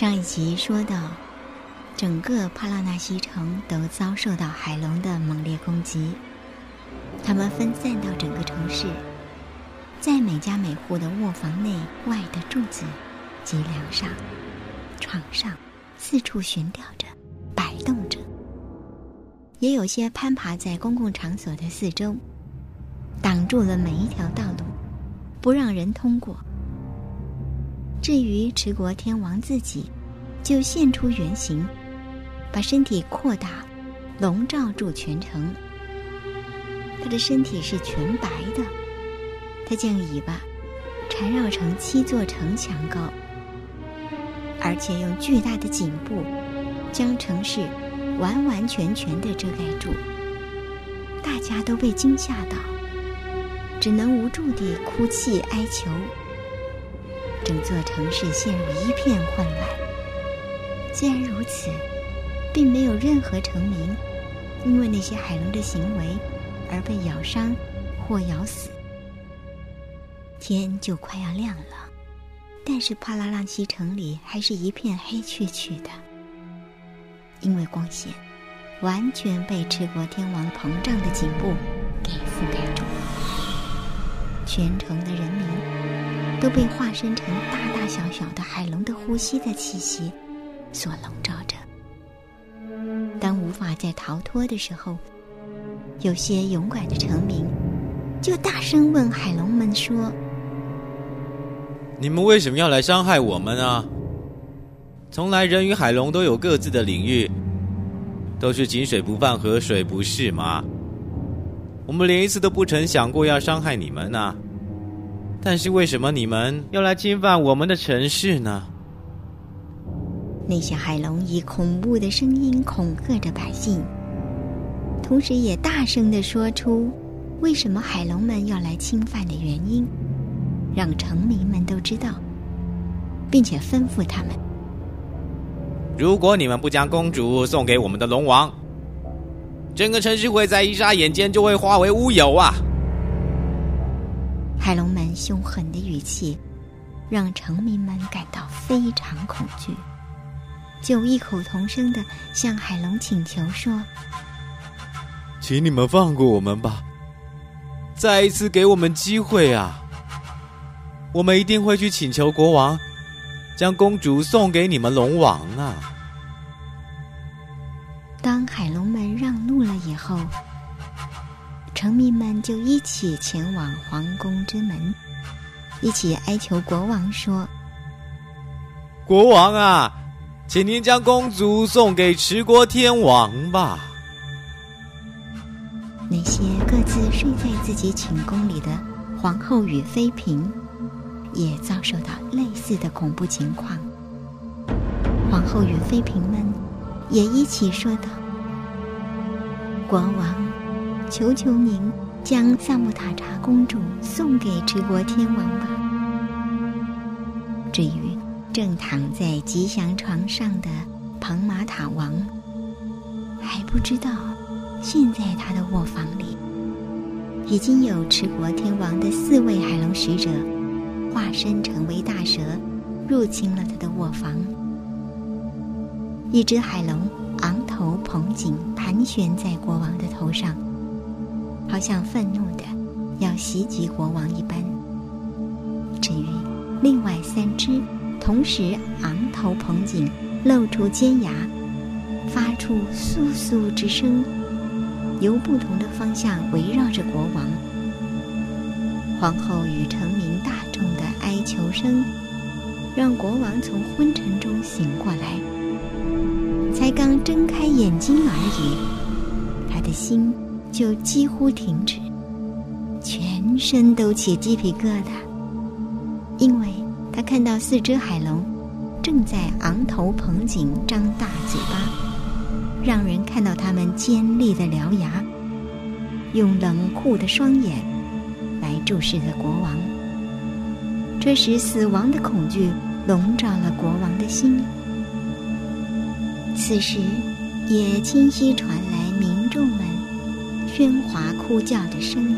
上一集说到，整个帕拉纳西城都遭受到海龙的猛烈攻击，它们分散到整个城市，在每家每户的卧房内外的柱子及梁上、床上四处悬吊着、摆动着，也有些攀爬在公共场所的四周，挡住了每一条道路，不让人通过。至于持国天王自己，就现出原形，把身体扩大，笼罩住全城。他的身体是全白的，他将尾巴缠绕成七座城墙高，而且用巨大的颈部将城市完完全全的遮盖住。大家都被惊吓到，只能无助地哭泣哀求。整座城市陷入一片混乱。既然如此，并没有任何城民因为那些海龙的行为而被咬伤或咬死。天就快要亮了，但是帕拉浪西城里还是一片黑黢黢的，因为光线完全被赤国天王膨胀的颈部给覆盖住了，全城的人民。都被化身成大大小小的海龙的呼吸的气息所笼罩着。当无法再逃脱的时候，有些勇敢的臣民就大声问海龙们说：“你们为什么要来伤害我们啊？从来人与海龙都有各自的领域，都是井水不犯河水，不是吗？我们连一次都不曾想过要伤害你们呢。”但是为什么你们要来侵犯我们的城市呢？那些海龙以恐怖的声音恐吓着百姓，同时也大声的说出为什么海龙们要来侵犯的原因，让城民们都知道，并且吩咐他们：如果你们不将公主送给我们的龙王，整个城市会在一眨眼间就会化为乌有啊！海龙们凶狠的语气，让城民们感到非常恐惧，就异口同声的向海龙请求说：“请你们放过我们吧，再一次给我们机会啊！我们一定会去请求国王，将公主送给你们龙王啊！”当海龙们让路了以后。臣民们就一起前往皇宫之门，一起哀求国王说：“国王啊，请您将公主送给持国天王吧。”那些各自睡在自己寝宫里的皇后与妃嫔，也遭受到类似的恐怖情况。皇后与妃嫔们也一起说道：“国王。”求求您将萨木塔查公主送给持国天王吧。至于正躺在吉祥床上的庞马塔王，还不知道，现在他的卧房里已经有持国天王的四位海龙使者化身成为大蛇，入侵了他的卧房。一只海龙昂头捧颈，盘旋在国王的头上。好像愤怒的要袭击国王一般。至于另外三只，同时昂头捧颈，露出尖牙，发出簌簌之声，由不同的方向围绕着国王。皇后与臣民大众的哀求声，让国王从昏沉中醒过来。才刚睁开眼睛而已，他的心。就几乎停止，全身都起鸡皮疙瘩，因为他看到四只海龙正在昂头捧颈、张大嘴巴，让人看到它们尖利的獠牙，用冷酷的双眼来注视着国王。这时，死亡的恐惧笼罩了国王的心。此时，也清晰传来民众们。喧哗哭叫的声音，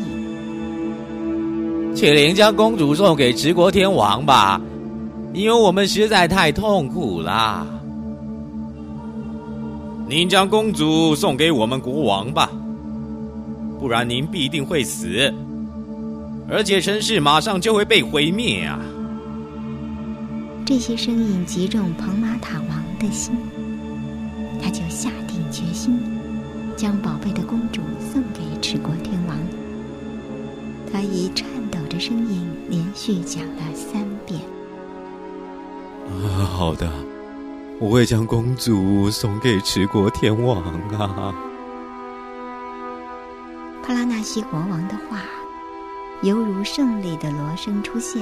请您将公主送给直国天王吧，因为我们实在太痛苦啦。您将公主送给我们国王吧，不然您必定会死，而且城市马上就会被毁灭啊！这些声音击中彭马塔王的心，他就下定决心，将宝贝的公主送给持国天王。他以颤抖着声音连续讲了三遍：“啊，好的。”我会将公主送给持国天王啊！帕拉纳西国王的话，犹如胜利的锣声出现，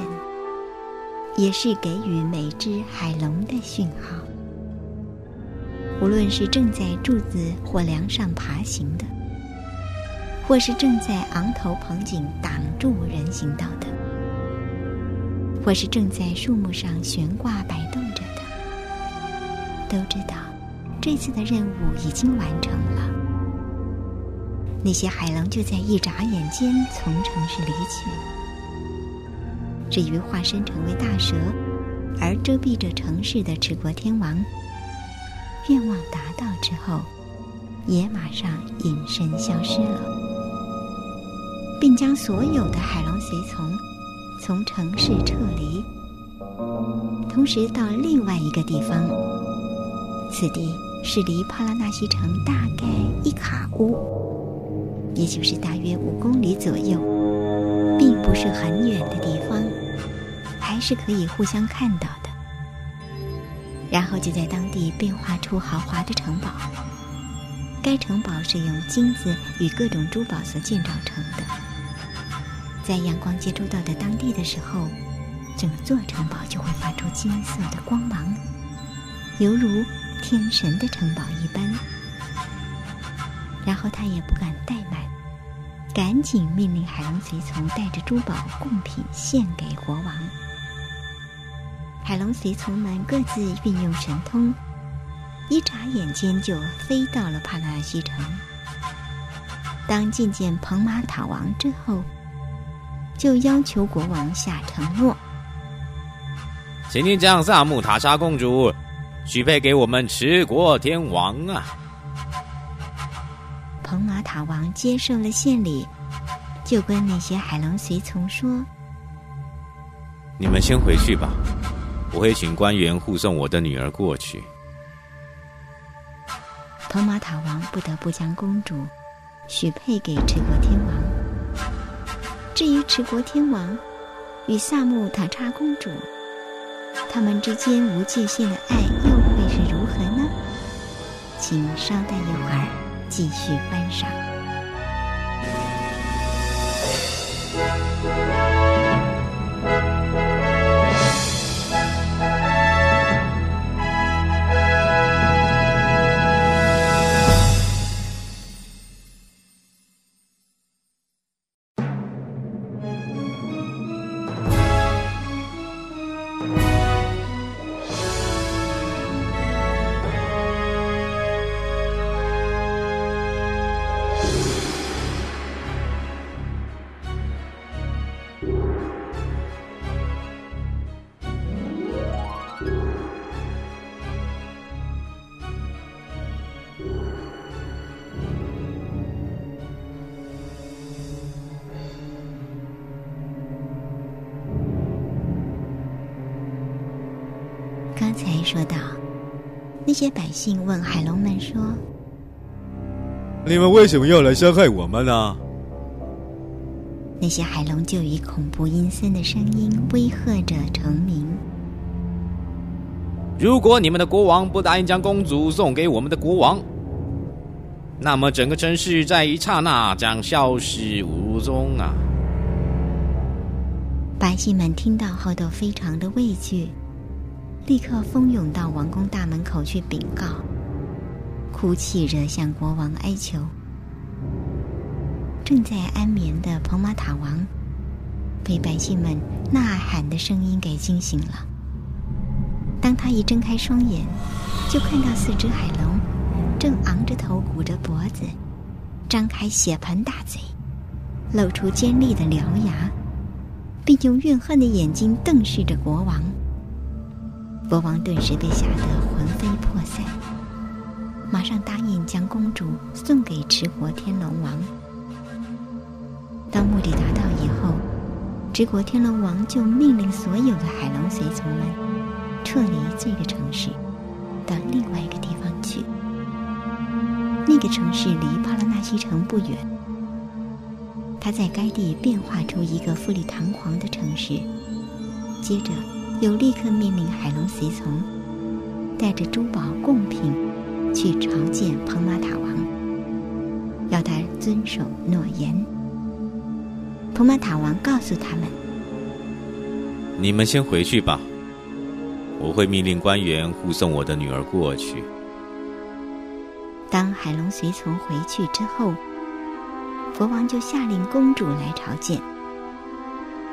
也是给予每只海龙的讯号。无论是正在柱子或梁上爬行的，或是正在昂头棚颈挡住人行道的，或是正在树木上悬挂摆动着的。都知道，这次的任务已经完成了。那些海狼就在一眨眼间从城市离去。至于化身成为大蛇而遮蔽着城市的赤国天王，愿望达到之后，也马上隐身消失了，并将所有的海狼随从从城市撤离，同时到另外一个地方。此地是离帕拉纳西城大概一卡乌，也就是大约五公里左右，并不是很远的地方，还是可以互相看到的。然后就在当地变化出豪华的城堡。该城堡是用金子与各种珠宝所建造成的，在阳光接触到的当地的时候，整座城堡就会发出金色的光芒，犹如。天神的城堡一般，然后他也不敢怠慢，赶紧命令海龙随从带着珠宝贡品献给国王。海龙随从们各自运用神通，一眨眼间就飞到了帕拉西城。当觐见彭马塔王之后，就要求国王下承诺，请您将萨木塔莎公主。许配给我们持国天王啊！彭马塔王接受了献礼，就跟那些海龙随从说：“你们先回去吧，我会请官员护送我的女儿过去。”托马塔王不得不将公主许配给持国天王。至于持国天王与萨木塔查公主，他们之间无界限的爱又会是如何呢？请稍待一会儿，继续观赏。说道，那些百姓问海龙们说：“你们为什么要来伤害我们呢？”那些海龙就以恐怖阴森的声音威吓着成民：“如果你们的国王不答应将公主送给我们的国王，那么整个城市在一刹那将消失无踪啊！”百姓们听到后都非常的畏惧。立刻蜂拥到王宫大门口去禀告，哭泣着向国王哀求。正在安眠的彭马塔王，被百姓们呐喊的声音给惊醒了。当他一睁开双眼，就看到四只海龙正昂着头、鼓着脖子，张开血盆大嘴，露出尖利的獠牙，并用怨恨的眼睛瞪视着国王。国王顿时被吓得魂飞魄散，马上答应将公主送给持国天龙王。当目的达到以后，持国天龙王就命令所有的海龙随从们撤离这个城市，到另外一个地方去。那个城市离帕拉纳西城不远，他在该地变化出一个富丽堂皇的城市，接着。又立刻命令海龙随从带着珠宝贡品去朝见蓬马塔王，要他遵守诺言。蓬马塔王告诉他们：“你们先回去吧，我会命令官员护送我的女儿过去。”当海龙随从回去之后，国王就下令公主来朝见。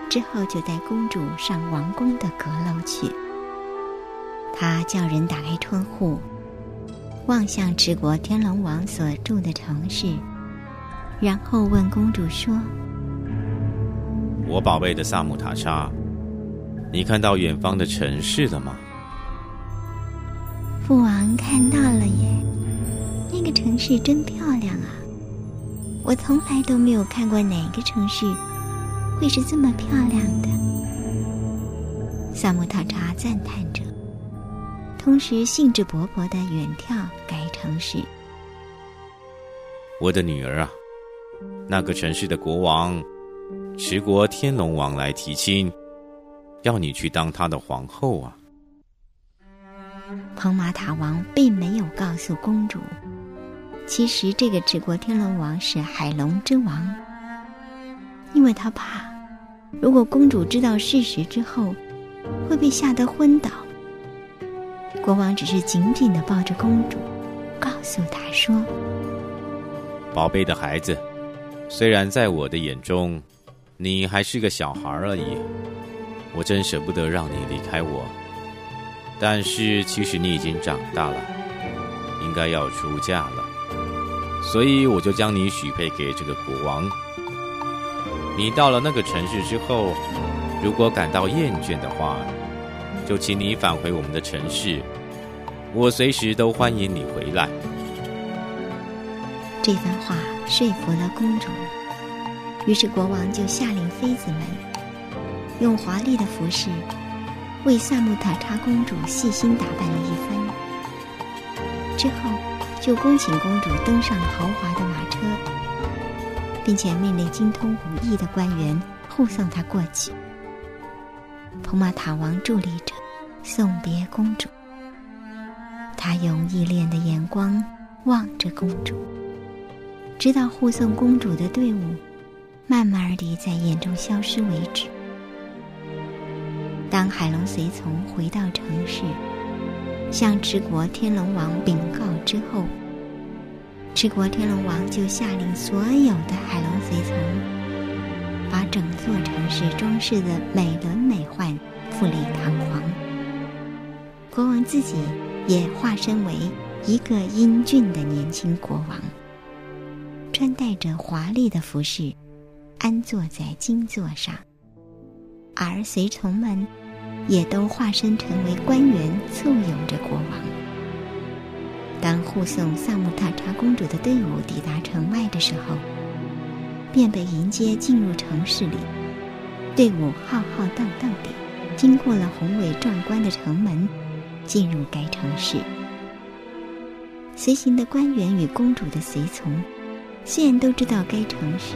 之后就带公主上王宫的阁楼去。他叫人打开窗户，望向持国天龙王所住的城市，然后问公主说：“我宝贝的萨姆塔莎，你看到远方的城市了吗？”父王看到了耶，那个城市真漂亮啊！我从来都没有看过哪个城市。会是这么漂亮的，萨姆塔查赞叹着，同时兴致勃勃的远眺该城市。我的女儿啊，那个城市的国王，持国天龙王来提亲，要你去当他的皇后啊。彭马塔王并没有告诉公主，其实这个持国天龙王是海龙之王。因为他怕，如果公主知道事实之后，会被吓得昏倒。国王只是紧紧的抱着公主，告诉她说：“宝贝的孩子，虽然在我的眼中，你还是个小孩而已，我真舍不得让你离开我。但是其实你已经长大了，应该要出嫁了，所以我就将你许配给这个国王。”你到了那个城市之后，如果感到厌倦的话，就请你返回我们的城市，我随时都欢迎你回来。这番话说服了公主，于是国王就下令妃子们用华丽的服饰为萨姆塔查公主细心打扮了一番，之后就恭请公主登上豪华的马。并且命令精通武艺的官员护送他过去。蓬马塔王伫立着，送别公主。他用依恋的眼光望着公主，直到护送公主的队伍慢慢地在眼中消失为止。当海龙随从回到城市，向持国天龙王禀告之后。持国天龙王就下令所有的海龙随从，把整座城市装饰的美轮美奂、富丽堂皇。国王自己也化身为一个英俊的年轻国王，穿戴着华丽的服饰，安坐在金座上，而随从们也都化身成为官员，簇拥着国王。当护送萨姆塔查公主的队伍抵达城外的时候，便被迎接进入城市里。队伍浩浩荡荡地经过了宏伟壮观的城门，进入该城市。随行的官员与公主的随从，虽然都知道该城市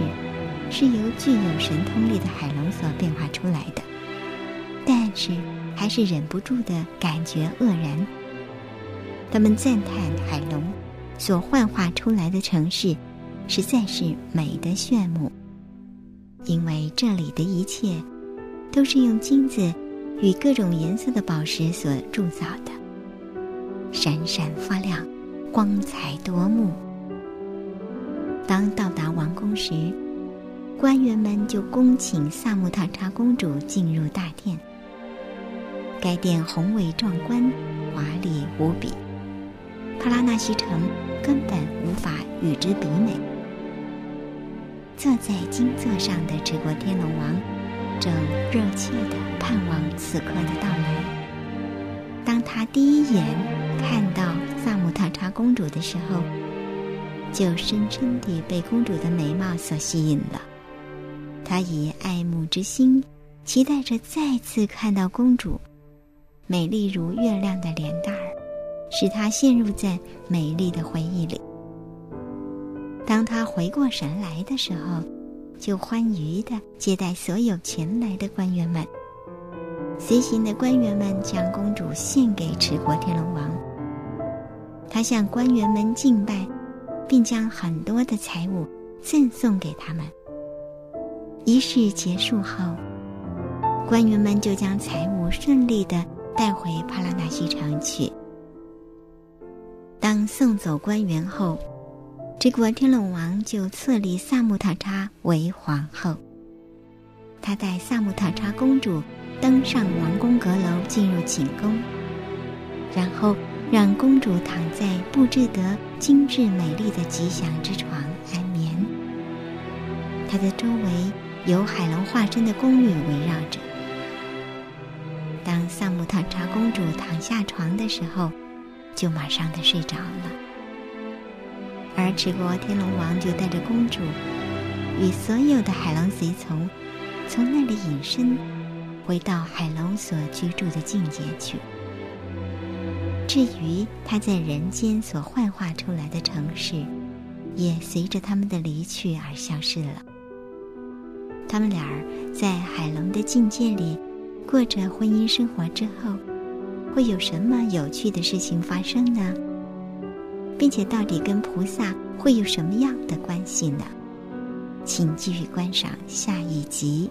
是由具有神通力的海龙所变化出来的，但是还是忍不住的感觉愕然。他们赞叹海龙所幻化出来的城市实在是美得炫目，因为这里的一切都是用金子与各种颜色的宝石所铸造的，闪闪发亮，光彩夺目。当到达王宫时，官员们就恭请萨姆塔查公主进入大殿。该殿宏伟壮观，华丽无比。帕拉纳西城根本无法与之比美。坐在金座上的持国天龙王，正热切地盼望此刻的到来。当他第一眼看到萨姆塔查公主的时候，就深深地被公主的美貌所吸引了。他以爱慕之心，期待着再次看到公主美丽如月亮的脸蛋儿，使他陷入在美丽的回忆里。当他回过神来的时候，就欢愉地接待所有前来的官员们。随行的官员们将公主献给持国天龙王，他向官员们敬拜，并将很多的财物赠送给他们。仪式结束后，官员们就将财物顺利的带回帕拉纳西城去。当送走官员后，这国天龙王就册立萨木塔查为皇后。他带萨木塔查公主登上王宫阁楼，进入寝宫，然后让公主躺在布置得精致美丽的吉祥之床安眠。她的周围。由海龙化身的宫女围绕着。当萨姆塔查公主躺下床的时候，就马上的睡着了。而持国天龙王就带着公主与所有的海龙随从，从那里隐身，回到海龙所居住的境界去。至于他在人间所幻化出来的城市，也随着他们的离去而消失了。他们俩在海龙的境界里过着婚姻生活之后，会有什么有趣的事情发生呢？并且到底跟菩萨会有什么样的关系呢？请继续观赏下一集。